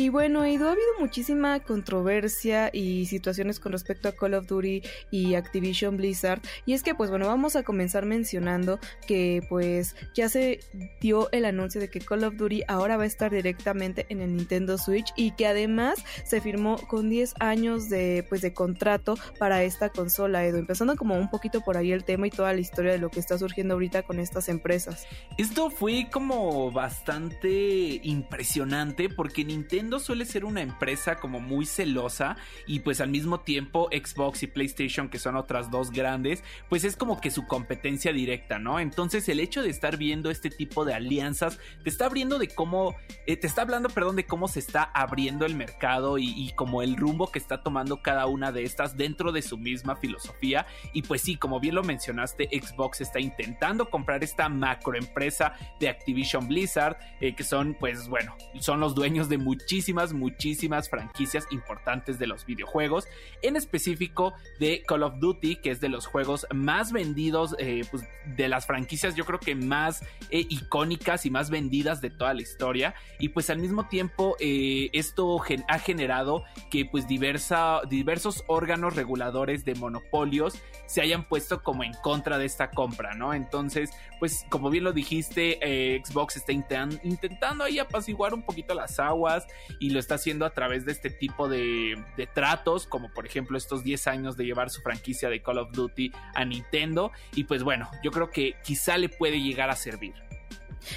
Y bueno, Edu, ha habido muchísima controversia y situaciones con respecto a Call of Duty y Activision Blizzard. Y es que, pues bueno, vamos a comenzar mencionando que pues ya se dio el anuncio de que Call of Duty ahora va a estar directamente en el Nintendo Switch y que además se firmó con 10 años de pues de contrato para esta consola, Edu. Empezando como un poquito por ahí el tema y toda la historia de lo que está surgiendo ahorita con estas empresas. Esto fue como bastante impresionante porque Nintendo suele ser una empresa como muy celosa y pues al mismo tiempo Xbox y PlayStation que son otras dos grandes pues es como que su competencia directa, ¿no? Entonces el hecho de estar viendo este tipo de alianzas te está abriendo de cómo, eh, te está hablando, perdón, de cómo se está abriendo el mercado y, y como el rumbo que está tomando cada una de estas dentro de su misma filosofía y pues sí, como bien lo mencionaste, Xbox está intentando comprar esta macroempresa de Activision Blizzard eh, que son pues bueno, son los dueños de muchísimas muchísimas, muchísimas franquicias importantes de los videojuegos, en específico de Call of Duty, que es de los juegos más vendidos, eh, pues, de las franquicias yo creo que más eh, icónicas y más vendidas de toda la historia, y pues al mismo tiempo eh, esto ha generado que pues diversa, diversos órganos reguladores de monopolios se hayan puesto como en contra de esta compra, ¿no? Entonces, pues como bien lo dijiste, Xbox está intent intentando ahí apaciguar un poquito las aguas y lo está haciendo a través de este tipo de, tratos, como por ejemplo estos 10 años de llevar su franquicia de Call of Duty a Nintendo. Y pues bueno, yo creo que quizá le puede llegar a servir.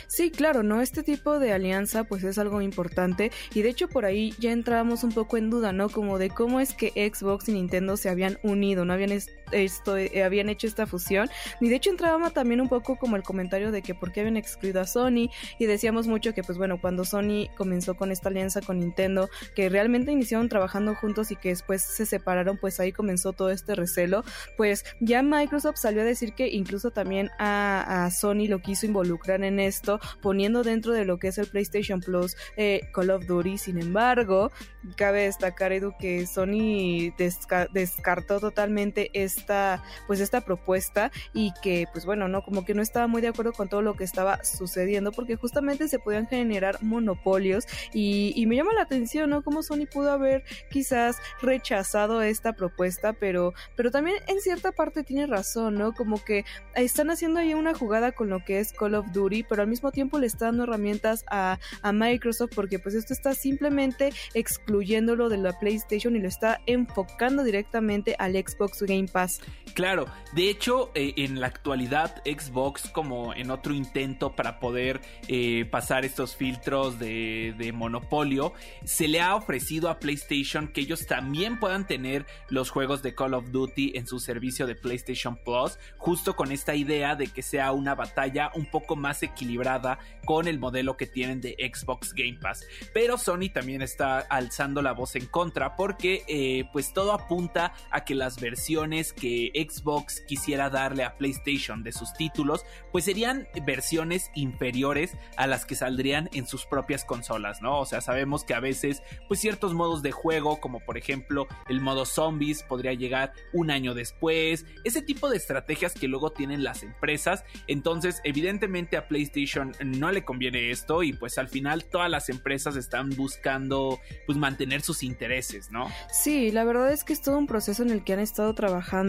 Sí, claro, ¿no? Este tipo de alianza pues es algo importante y de hecho por ahí ya entrábamos un poco en duda, ¿no? Como de cómo es que Xbox y Nintendo se habían unido, no habían esto, eh, habían hecho esta fusión. Y de hecho entraba también un poco como el comentario de que por qué habían excluido a Sony. Y decíamos mucho que pues bueno, cuando Sony comenzó con esta alianza con Nintendo, que realmente iniciaron trabajando juntos y que después se separaron, pues ahí comenzó todo este recelo, pues ya Microsoft salió a decir que incluso también a, a Sony lo quiso involucrar en esto, poniendo dentro de lo que es el PlayStation Plus eh, Call of Duty. Sin embargo, cabe destacar, Edu, que Sony desca descartó totalmente esta, pues esta propuesta y que, pues bueno, no, como que no estaba muy de acuerdo con todo lo que estaba sucediendo, porque justamente se podían generar monopolios y, y me llama la atención, ¿no? Cómo Sony pudo haber quizás rechazado esta propuesta, pero, pero también en cierta parte tiene razón, ¿no? Como que están haciendo ahí una jugada con lo que es Call of Duty, pero al mismo tiempo le está dando herramientas a, a, Microsoft porque pues esto está simplemente excluyéndolo de la PlayStation y lo está enfocando directamente al Xbox Game Pass. Claro, de hecho eh, en la actualidad Xbox como en otro intento para poder eh, pasar estos filtros de, monopolio, se le ha ofrecido a PlayStation que ellos también puedan tener los juegos de Call of Duty en su servicio de PlayStation Plus, justo con esta idea de que sea una batalla un poco más equilibrada con el modelo que tienen de Xbox Game Pass. Pero Sony también está alzando la voz en contra porque eh, pues todo apunta a que las versiones que Xbox quisiera darle a PlayStation de sus títulos pues serían versiones inferiores a las que saldrían en sus propias consolas, ¿no? O sea, sabemos que a veces pues ciertos modos de juego como por ejemplo el modo zombies podría llegar un año después, ese tipo de estrategias que luego tienen las empresas, entonces evidentemente a PlayStation no le conviene esto y pues al final todas las empresas están buscando pues mantener sus intereses, ¿no? Sí, la verdad es que es todo un proceso en el que han estado trabajando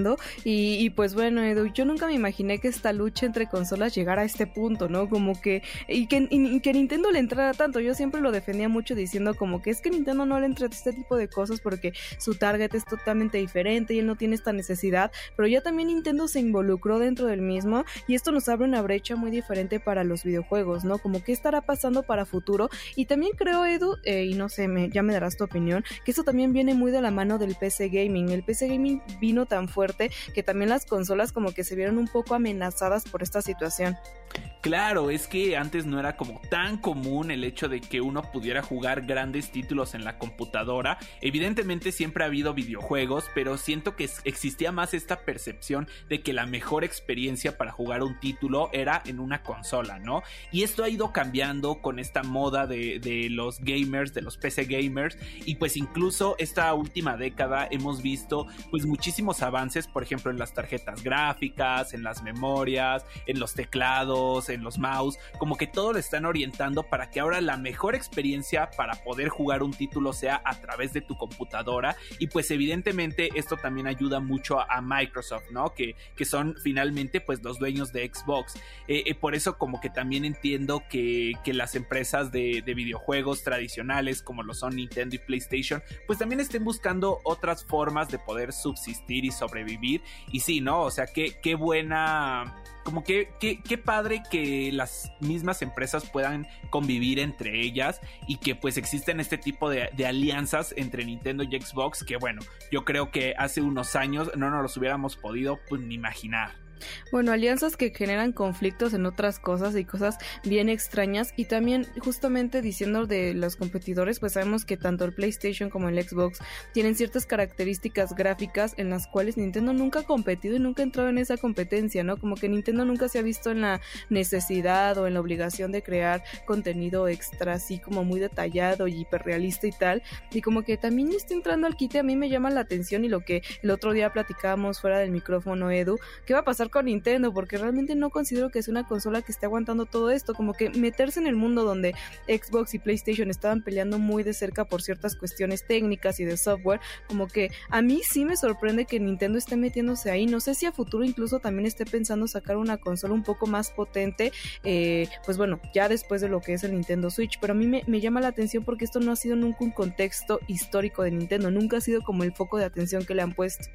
y, pues bueno, Edu, yo nunca me imaginé que esta lucha entre consolas llegara a este punto, ¿no? Como que y que, que Nintendo le entrara tanto, yo siempre lo defendía mucho diciendo como que es que Nintendo no le entra este tipo de cosas porque su target es totalmente diferente y él no tiene esta necesidad, pero ya también Nintendo se involucró dentro del mismo y esto nos abre una brecha muy diferente para los videojuegos, ¿no? Como qué estará pasando para futuro y también creo, Edu, eh, y no sé, me, ya me darás tu opinión, que esto también viene muy de la mano del PC Gaming. El PC Gaming vino tan fuerte que también las consolas como que se vieron un poco amenazadas por esta situación. Claro, es que antes no era como tan común el hecho de que uno pudiera jugar grandes títulos en la computadora. Evidentemente siempre ha habido videojuegos, pero siento que existía más esta percepción de que la mejor experiencia para jugar un título era en una consola, ¿no? Y esto ha ido cambiando con esta moda de, los gamers, de los PC gamers, y pues incluso esta última década hemos visto pues muchísimos avances, por ejemplo, en las tarjetas gráficas, en las memorias, en los teclados, en los mouse, como que todo lo están orientando para que ahora la mejor experiencia para poder jugar un título sea a través de tu computadora y pues evidentemente esto también ayuda mucho a, Microsoft, ¿no? Que, que, son finalmente pues los dueños de Xbox. Eh, eh, por eso como que también entiendo que, que las empresas de, de, videojuegos tradicionales como lo son Nintendo y PlayStation pues también estén buscando otras formas de poder subsistir y sobrevivir y sí, ¿no? O sea, qué, qué buena como que qué padre que las mismas empresas puedan convivir entre ellas y que pues existen este tipo de, de, alianzas entre Nintendo y Xbox que bueno, yo creo que hace unos años no nos los hubiéramos podido pues, ni imaginar. Bueno, alianzas que generan conflictos en otras cosas y cosas bien extrañas. Y también, justamente diciendo de los competidores, pues sabemos que tanto el PlayStation como el Xbox tienen ciertas características gráficas en las cuales Nintendo nunca ha competido y nunca ha entrado en esa competencia, ¿no? Como que Nintendo nunca se ha visto en la necesidad o en la obligación de crear contenido extra, así como muy detallado y hiperrealista y tal. Y como que también está entrando al quite, a mí me llama la atención y lo que el otro día platicábamos fuera del micrófono, Edu, ¿qué va a pasar con Nintendo, porque realmente no considero que es una consola que esté aguantando todo esto, como que meterse en el mundo donde Xbox y PlayStation estaban peleando muy de cerca por ciertas cuestiones técnicas y de software, como que a mí sí me sorprende que Nintendo esté metiéndose ahí, no sé si a futuro incluso también esté pensando sacar una consola un poco más potente, eh, pues bueno, ya después de lo que es el Nintendo Switch, pero a mí me, me llama la atención porque esto no ha sido nunca un contexto histórico de Nintendo, nunca ha sido como el foco de atención que le han puesto.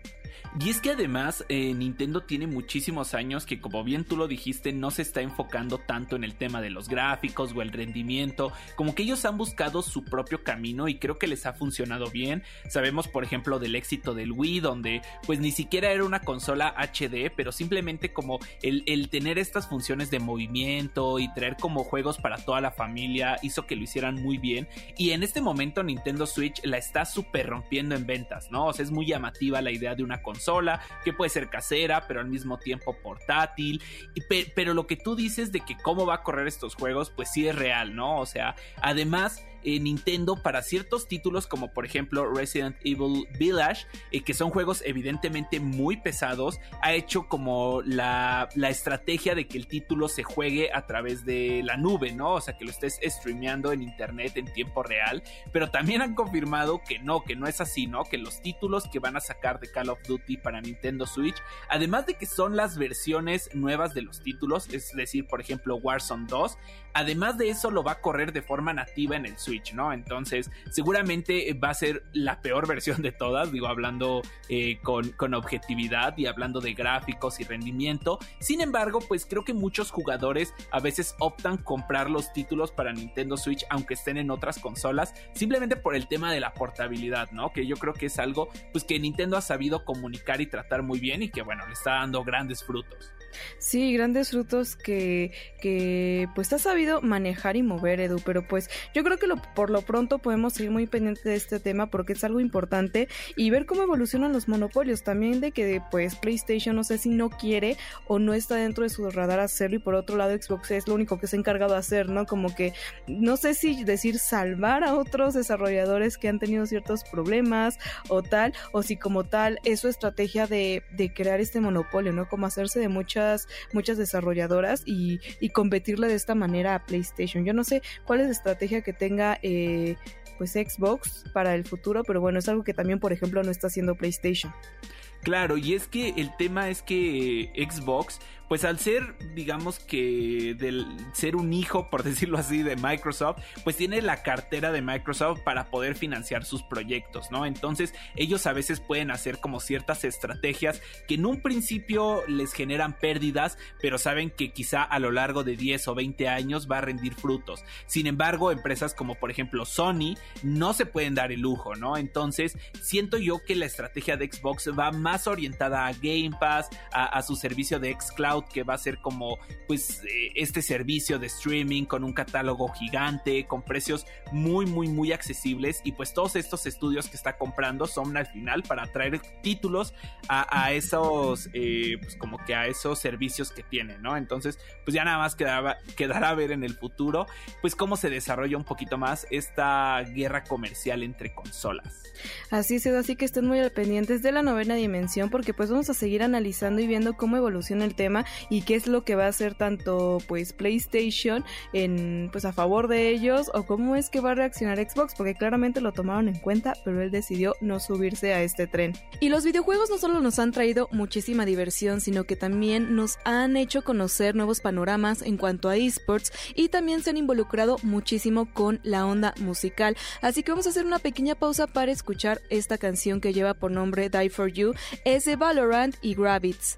Y es que además eh, Nintendo tiene muchísimos años que como bien tú lo dijiste no se está enfocando tanto en el tema de los gráficos o el rendimiento, como que ellos han buscado su propio camino y creo que les ha funcionado bien. Sabemos por ejemplo del éxito del Wii donde pues ni siquiera era una consola HD, pero simplemente como el, el tener estas funciones de movimiento y traer como juegos para toda la familia hizo que lo hicieran muy bien. Y en este momento Nintendo Switch la está súper rompiendo en ventas, ¿no? O sea, es muy llamativa la idea de una consola, que puede ser casera, pero al mismo tiempo portátil. Y pero lo que tú dices de que cómo va a correr estos juegos, pues sí es real, ¿no? O sea, además eh, Nintendo para ciertos títulos como por ejemplo Resident Evil Village, eh, que son juegos evidentemente muy pesados, ha hecho como la, la, estrategia de que el título se juegue a través de la nube, ¿no? O sea, que lo estés streameando en internet en tiempo real, pero también han confirmado que no, que no es así, ¿no? Que los títulos que van a sacar de Call of Duty para Nintendo Switch, además de que son las versiones nuevas de los títulos, es decir, por ejemplo Warzone 2, además de eso lo va a correr de forma nativa en el Switch ¿no? Entonces, seguramente va a ser la peor versión de todas, digo, hablando eh, con, con objetividad y hablando de gráficos y rendimiento. Sin embargo, pues creo que muchos jugadores a veces optan comprar los títulos para Nintendo Switch, aunque estén en otras consolas, simplemente por el tema de la portabilidad, ¿no? Que yo creo que es algo, pues que Nintendo ha sabido comunicar y tratar muy bien y que, bueno, le está dando grandes frutos. Sí, grandes frutos que, que pues ha sabido manejar y mover, Edu, pero pues yo creo que lo, por lo pronto podemos seguir muy pendientes de este tema porque es algo importante y ver cómo evolucionan los monopolios, también de que pues PlayStation no sé si no quiere o no está dentro de su radar hacerlo y por otro lado Xbox es lo único que se ha encargado de hacer, ¿no? Como que no sé si decir salvar a otros desarrolladores que han tenido ciertos problemas o tal, o si como tal es su estrategia de, de crear este monopolio, ¿no? Como hacerse de mucha muchas, desarrolladoras y, y competirle de esta manera a PlayStation. Yo no sé cuál es la estrategia que tenga eh, pues Xbox para el futuro, pero bueno, es algo que también, por ejemplo, no está haciendo PlayStation. Claro, y es que el tema es que Xbox pues al ser, digamos que del ser un hijo, por decirlo así, de Microsoft, pues tiene la cartera de Microsoft para poder financiar sus proyectos, ¿no? Entonces ellos a veces pueden hacer como ciertas estrategias que en un principio les generan pérdidas, pero saben que quizá a lo largo de 10 o 20 años va a rendir frutos. Sin embargo, empresas como por ejemplo Sony no se pueden dar el lujo, ¿no? Entonces siento yo que la estrategia de Xbox va más orientada a Game Pass, a, a su servicio de xCloud que va a ser como pues eh, este servicio de streaming con un catálogo gigante, con precios muy muy muy accesibles y pues todos estos estudios que está comprando son al final para traer títulos a, esos eh, pues como que a esos servicios que tiene, ¿no? Entonces pues ya nada más quedará, quedará a ver en el futuro pues cómo se desarrolla un poquito más esta guerra comercial entre consolas. Así es, así que estén muy al pendientes de la novena dimensión porque pues vamos a seguir analizando y viendo cómo evoluciona el tema y qué es lo que va a hacer tanto pues PlayStation en pues a favor de ellos o cómo es que va a reaccionar Xbox porque claramente lo tomaron en cuenta pero él decidió no subirse a este tren. Y los videojuegos no solo nos han traído muchísima diversión sino que también nos han hecho conocer nuevos panoramas en cuanto a esports y también se han involucrado muchísimo con la onda musical. Así que vamos a hacer una pequeña pausa para escuchar esta canción que lleva por nombre Die for You, es de Valorant y Gravitz.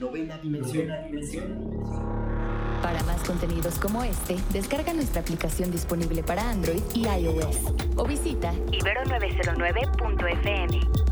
Novena dimensión. Para más contenidos como este, descarga nuestra aplicación disponible para Android y iOS o visita ibero909.fm.